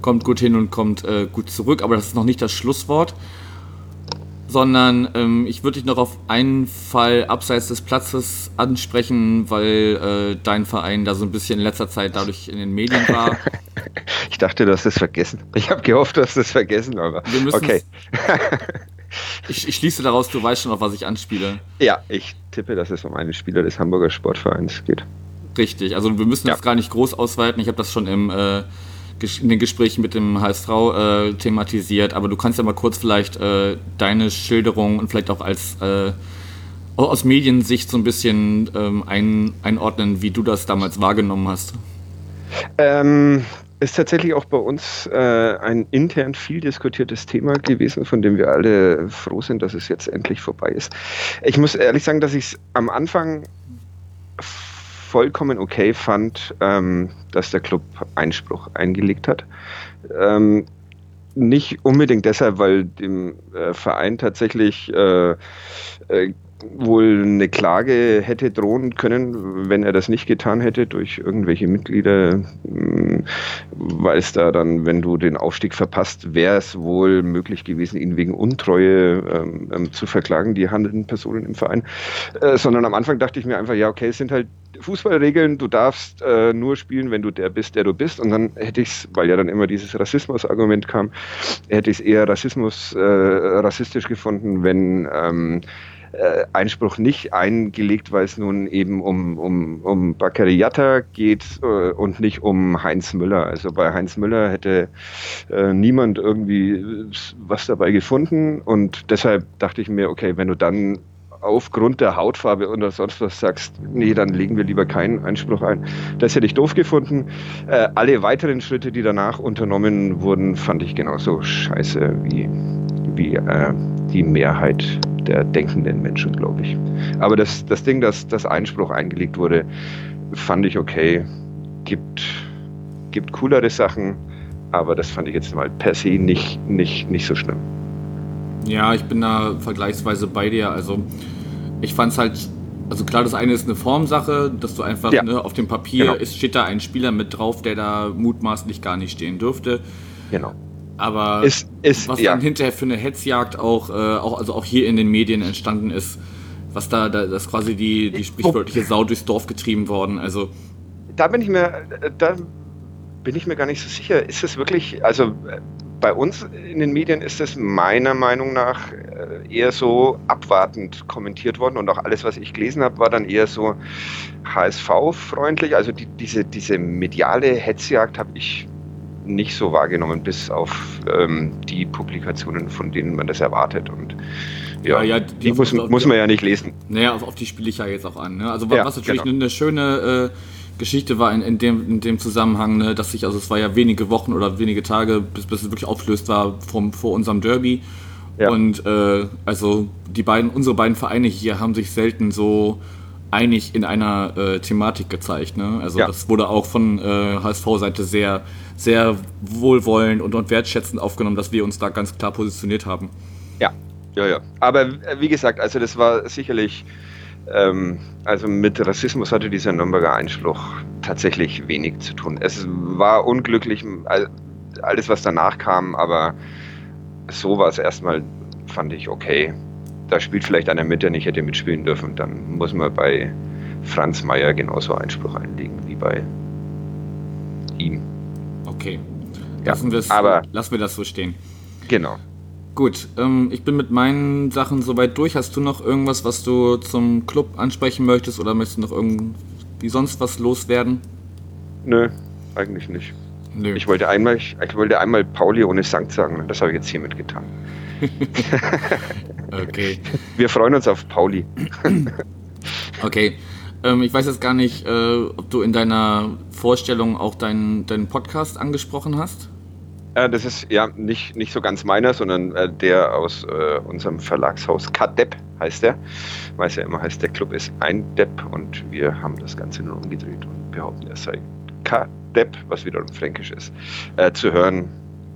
kommt gut hin und kommt äh, gut zurück. Aber das ist noch nicht das Schlusswort sondern ähm, ich würde dich noch auf einen Fall abseits des Platzes ansprechen, weil äh, dein Verein da so ein bisschen in letzter Zeit dadurch in den Medien war. ich dachte, du hast es vergessen. Ich habe gehofft, du hast es vergessen, aber okay. ich, ich, schließe daraus, du weißt schon, auf was ich anspiele. Ja, ich tippe, dass es um einen Spieler des Hamburger Sportvereins geht. Richtig, also wir müssen ja. das gar nicht groß ausweiten. Ich habe das schon im äh, in den Gesprächen mit dem HSV äh, thematisiert, aber du kannst ja mal kurz vielleicht äh, deine Schilderung und vielleicht auch als äh, aus Mediensicht so ein bisschen ähm, ein, einordnen, wie du das damals wahrgenommen hast. Ähm, ist tatsächlich auch bei uns äh, ein intern viel diskutiertes Thema gewesen, von dem wir alle froh sind, dass es jetzt endlich vorbei ist. Ich muss ehrlich sagen, dass ich es am Anfang vollkommen okay fand, ähm, dass der Club Einspruch eingelegt hat. Ähm, nicht unbedingt deshalb, weil dem äh, Verein tatsächlich äh, äh, wohl eine Klage hätte drohen können, wenn er das nicht getan hätte durch irgendwelche Mitglieder, hm, weil es da dann, wenn du den Aufstieg verpasst, wäre es wohl möglich gewesen, ihn wegen Untreue ähm, ähm, zu verklagen, die handelnden Personen im Verein. Äh, sondern am Anfang dachte ich mir einfach, ja, okay, es sind halt Fußballregeln, du darfst äh, nur spielen, wenn du der bist, der du bist. Und dann hätte ich es, weil ja dann immer dieses Rassismus-Argument kam, hätte ich es eher Rassismus, äh, rassistisch gefunden, wenn ähm, äh, Einspruch nicht eingelegt, weil es nun eben um, um, um Bakary Yatta geht äh, und nicht um Heinz Müller. Also bei Heinz Müller hätte äh, niemand irgendwie was dabei gefunden und deshalb dachte ich mir, okay, wenn du dann aufgrund der Hautfarbe oder sonst was sagst, nee, dann legen wir lieber keinen Einspruch ein. Das hätte ich doof gefunden. Äh, alle weiteren Schritte, die danach unternommen wurden, fand ich genauso scheiße wie, wie äh, die Mehrheit der denkenden Menschen, glaube ich. Aber das, das Ding, dass das Einspruch eingelegt wurde, fand ich okay. Gibt, gibt coolere Sachen, aber das fand ich jetzt mal per se nicht, nicht, nicht so schlimm. Ja, ich bin da vergleichsweise bei dir. Also ich fand es halt, also klar, das eine ist eine Formsache, dass du einfach ja. ne, auf dem Papier genau. ist, steht da ein Spieler mit drauf, der da mutmaßlich gar nicht stehen dürfte. Genau. Aber ist, ist, was ja. dann hinterher für eine Hetzjagd auch, äh, auch, also auch hier in den Medien entstanden ist, was da, da das quasi die, die sprichwörtliche Sau durchs Dorf getrieben worden. Also da bin ich mir, da bin ich mir gar nicht so sicher. Ist es wirklich, also bei uns in den Medien ist es meiner Meinung nach äh, eher so abwartend kommentiert worden und auch alles, was ich gelesen habe, war dann eher so HSV-freundlich. Also die, diese, diese mediale Hetzjagd habe ich nicht so wahrgenommen, bis auf ähm, die Publikationen, von denen man das erwartet. Und ja, ja, ja die, die muss, muss, man ja nicht lesen. Naja, auf, auf die spiele ich ja jetzt auch an. Ne? Also was ja, natürlich genau. eine schöne äh, Geschichte war in, in, dem, in dem Zusammenhang, ne, dass sich, also es war ja wenige Wochen oder wenige Tage, bis, bis es wirklich aufgelöst war vom, vor unserem Derby. Ja. Und äh, also die beiden, unsere beiden Vereine hier haben sich selten so einig in einer äh, Thematik gezeigt. Ne? Also ja. das wurde auch von äh, HSV-Seite sehr, sehr wohlwollend und, und wertschätzend aufgenommen, dass wir uns da ganz klar positioniert haben. Ja, ja, ja. Aber äh, wie gesagt, also das war sicherlich ähm, also mit Rassismus hatte dieser Nürnberger Einspruch tatsächlich wenig zu tun. Es war unglücklich, alles was danach kam, aber so war es erstmal, fand ich okay. Da spielt vielleicht einer mit, der nicht hätte mitspielen dürfen. Dann muss man bei Franz Mayer genauso Einspruch einlegen wie bei ihm. Okay. Lassen, ja, aber, lassen wir das so stehen. Genau. Gut, ähm, ich bin mit meinen Sachen soweit durch. Hast du noch irgendwas, was du zum Club ansprechen möchtest oder möchtest du noch irgendwie sonst was loswerden? Nö, eigentlich nicht. Nö. Ich wollte einmal, ich, ich wollte einmal Pauli ohne Sankt sagen. Das habe ich jetzt hiermit getan. okay. Wir freuen uns auf Pauli. okay. Ähm, ich weiß jetzt gar nicht, äh, ob du in deiner Vorstellung auch deinen, deinen Podcast angesprochen hast. Äh, das ist ja nicht, nicht so ganz meiner, sondern äh, der aus äh, unserem Verlagshaus Kadepp heißt der. Weiß ja immer heißt, der Club ist ein Depp und wir haben das Ganze nur umgedreht und behaupten, er sei Kadepp, was wiederum fränkisch ist, äh, zu hören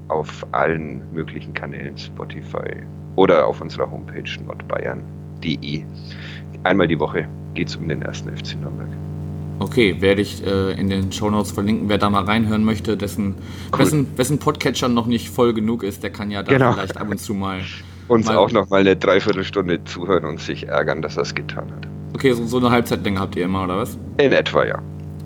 auf allen möglichen Kanälen, Spotify oder auf unserer Homepage nordbayern.de. Einmal die Woche geht es um den ersten FC Nürnberg. Okay, werde ich äh, in den Shownotes verlinken. Wer da mal reinhören möchte, dessen, cool. wessen, wessen Podcatcher noch nicht voll genug ist, der kann ja da genau. vielleicht ab und zu mal. Uns mal auch noch mal eine Dreiviertelstunde zuhören und sich ärgern, dass er es getan hat. Okay, so, so eine Halbzeitlänge habt ihr immer, oder was? In etwa, ja.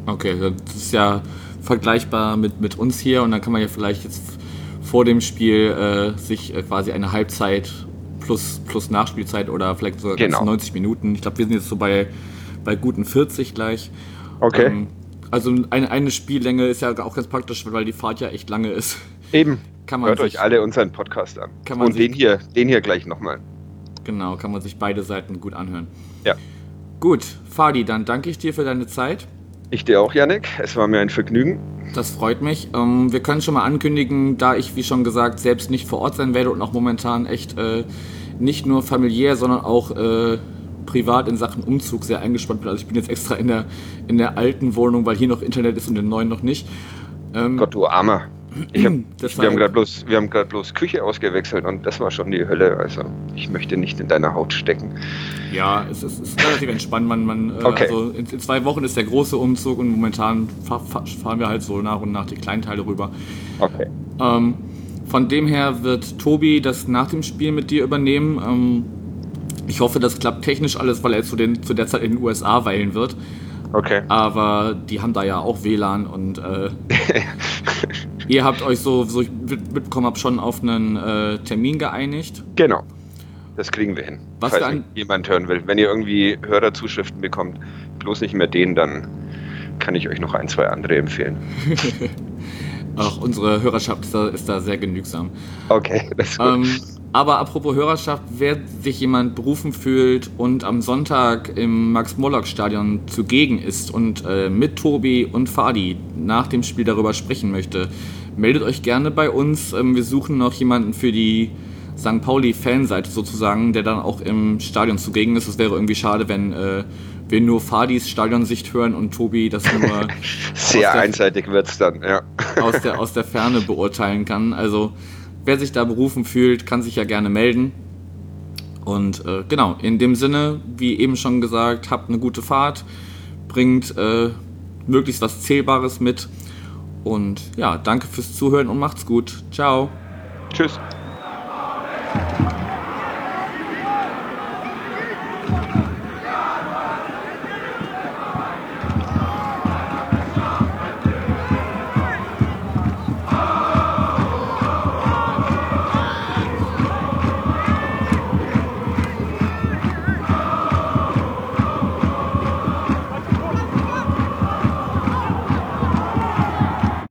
Okay, das ist ja vergleichbar mit, mit uns hier und dann kann man ja vielleicht jetzt vor dem Spiel äh, sich äh, quasi eine Halbzeit plus, plus Nachspielzeit oder vielleicht sogar genau. 90 Minuten. Ich glaube, wir sind jetzt so bei, bei guten 40 gleich Okay. Ähm, also eine, eine Spiellänge ist ja auch ganz praktisch, weil die Fahrt ja echt lange ist. Eben. Kann man Hört sich, euch alle unseren Podcast an. Und den hier, den hier gleich nochmal. Genau, kann man sich beide Seiten gut anhören. Ja. Gut, Fadi, dann danke ich dir für deine Zeit. Ich dir auch, Yannick. Es war mir ein Vergnügen. Das freut mich. Ähm, wir können schon mal ankündigen, da ich, wie schon gesagt, selbst nicht vor Ort sein werde und auch momentan echt äh, nicht nur familiär, sondern auch äh, privat in Sachen Umzug sehr eingespannt bin. Also ich bin jetzt extra in der, in der alten Wohnung, weil hier noch Internet ist und in der neuen noch nicht. Ähm, Gott, du Armer. Hab, wir haben gerade bloß, bloß Küche ausgewechselt und das war schon die Hölle. Also ich möchte nicht in deiner Haut stecken. Ja, es ist, es ist relativ entspannt. Man, man, äh, okay. also in, in, zwei Wochen ist der große Umzug und momentan fahr, fahren wir halt so nach und nach die kleinen Teile rüber. Okay. Ähm, von dem her wird Tobi das nach dem Spiel mit dir übernehmen. Ähm, ich hoffe, das klappt technisch alles, weil er zu, den, zu der Zeit in den USA weilen wird. Okay. Aber die haben da ja auch WLAN und äh, ihr habt euch so, so ich mitbekommen habe, schon auf einen äh, Termin geeinigt. Genau. das kriegen wir hin. Was falls jemand hören will. Wenn ihr irgendwie Hörerzuschriften bekommt, bloß nicht mehr den, dann kann ich euch noch ein, zwei andere empfehlen. Ach, unsere Hörerschaft ist da, ist da sehr genügsam. Okay, das ist gut. Ähm, aber apropos Hörerschaft, wer sich jemand berufen fühlt und am Sonntag im Max-Morlock-Stadion zugegen ist und äh, mit Tobi und Fadi nach dem Spiel darüber sprechen möchte, meldet euch gerne bei uns. Ähm, wir suchen noch jemanden für die St. Pauli-Fanseite sozusagen, der dann auch im Stadion zugegen ist. Es wäre irgendwie schade, wenn äh, wir nur Fadis Stadionsicht hören und Tobi das nur sehr einseitig wird es dann, ja. aus, der, aus der Ferne beurteilen kann. Also wer sich da berufen fühlt, kann sich ja gerne melden. Und äh, genau, in dem Sinne, wie eben schon gesagt, habt eine gute Fahrt, bringt äh, möglichst was Zählbares mit. Und ja, danke fürs Zuhören und macht's gut. Ciao. Tschüss.